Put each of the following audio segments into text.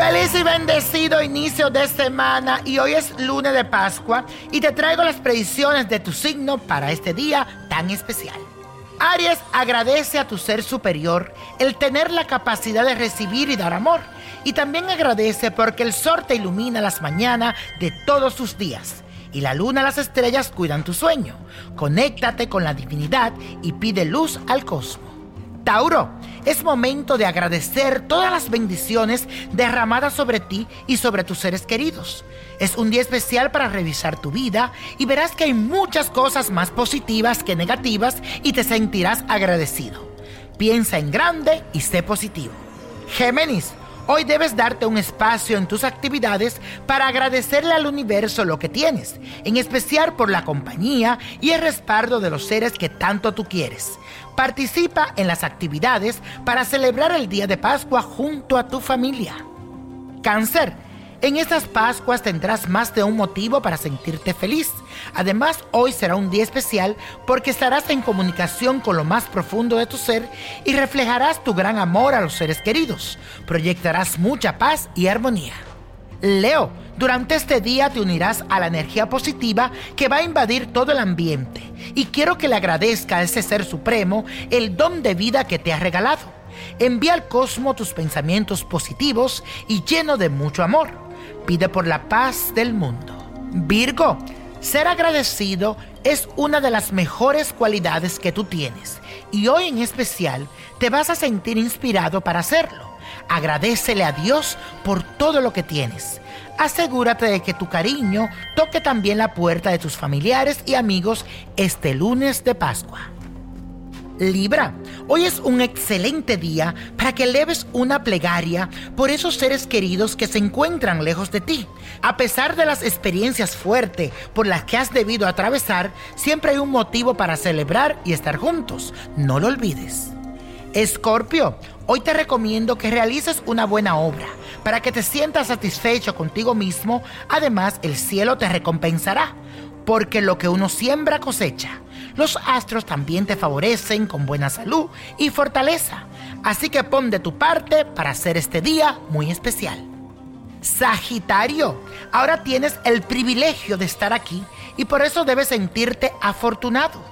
Feliz y bendecido inicio de semana y hoy es lunes de Pascua y te traigo las predicciones de tu signo para este día tan especial. Aries agradece a tu ser superior el tener la capacidad de recibir y dar amor y también agradece porque el sol te ilumina las mañanas de todos tus días y la luna y las estrellas cuidan tu sueño. Conéctate con la divinidad y pide luz al cosmos. Tauro, es momento de agradecer todas las bendiciones derramadas sobre ti y sobre tus seres queridos. Es un día especial para revisar tu vida y verás que hay muchas cosas más positivas que negativas y te sentirás agradecido. Piensa en grande y sé positivo. Géminis, Hoy debes darte un espacio en tus actividades para agradecerle al universo lo que tienes, en especial por la compañía y el respaldo de los seres que tanto tú quieres. Participa en las actividades para celebrar el día de Pascua junto a tu familia. Cáncer. En estas Pascuas tendrás más de un motivo para sentirte feliz. Además, hoy será un día especial porque estarás en comunicación con lo más profundo de tu ser y reflejarás tu gran amor a los seres queridos. Proyectarás mucha paz y armonía. Leo, durante este día te unirás a la energía positiva que va a invadir todo el ambiente. Y quiero que le agradezca a ese ser supremo el don de vida que te ha regalado. Envía al cosmos tus pensamientos positivos y lleno de mucho amor pide por la paz del mundo. Virgo, ser agradecido es una de las mejores cualidades que tú tienes y hoy en especial te vas a sentir inspirado para hacerlo. Agradecele a Dios por todo lo que tienes. Asegúrate de que tu cariño toque también la puerta de tus familiares y amigos este lunes de Pascua. Libra, hoy es un excelente día para que leves una plegaria por esos seres queridos que se encuentran lejos de ti. A pesar de las experiencias fuertes por las que has debido atravesar, siempre hay un motivo para celebrar y estar juntos. No lo olvides. Escorpio, hoy te recomiendo que realices una buena obra para que te sientas satisfecho contigo mismo. Además, el cielo te recompensará, porque lo que uno siembra cosecha. Los astros también te favorecen con buena salud y fortaleza, así que pon de tu parte para hacer este día muy especial. Sagitario, ahora tienes el privilegio de estar aquí y por eso debes sentirte afortunado.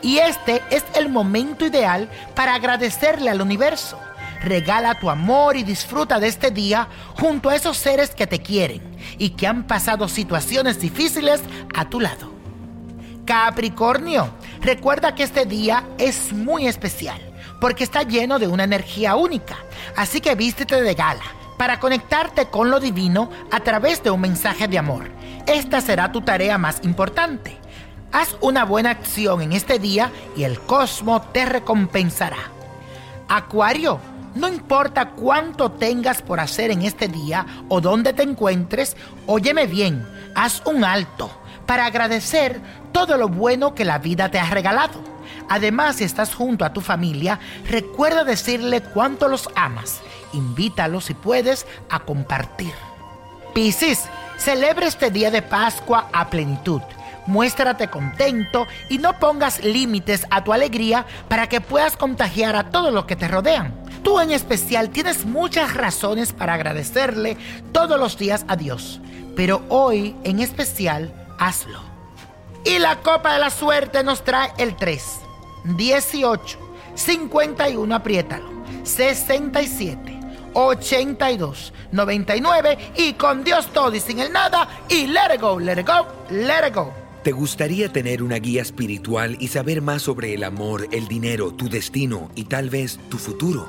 Y este es el momento ideal para agradecerle al universo. Regala tu amor y disfruta de este día junto a esos seres que te quieren y que han pasado situaciones difíciles a tu lado. Capricornio, recuerda que este día es muy especial porque está lleno de una energía única. Así que vístete de gala para conectarte con lo divino a través de un mensaje de amor. Esta será tu tarea más importante. Haz una buena acción en este día y el cosmos te recompensará. Acuario, no importa cuánto tengas por hacer en este día o dónde te encuentres, óyeme bien, haz un alto para agradecer todo lo bueno que la vida te ha regalado. Además, si estás junto a tu familia, recuerda decirle cuánto los amas. Invítalos si puedes a compartir. Piscis, celebra este día de Pascua a plenitud. Muéstrate contento y no pongas límites a tu alegría para que puedas contagiar a todos los que te rodean. Tú en especial tienes muchas razones para agradecerle todos los días a Dios, pero hoy en especial hazlo. Y la copa de la suerte nos trae el 3, 18, 51, apriétalo, 67, 82, 99 y con Dios todo y sin el nada y let it go, let it go, let it go. ¿Te gustaría tener una guía espiritual y saber más sobre el amor, el dinero, tu destino y tal vez tu futuro?